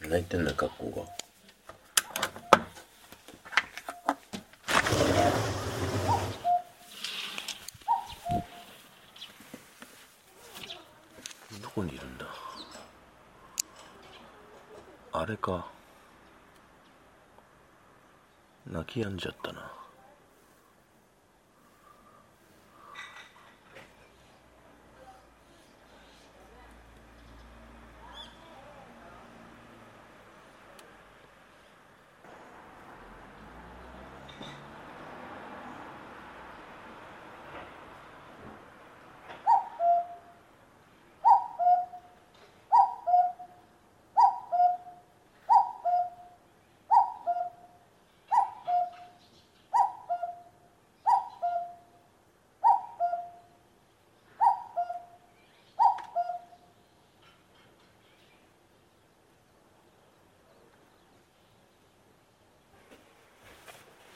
泣いてんな格好がどこにいるんだ？あれか。泣き止んじゃったな。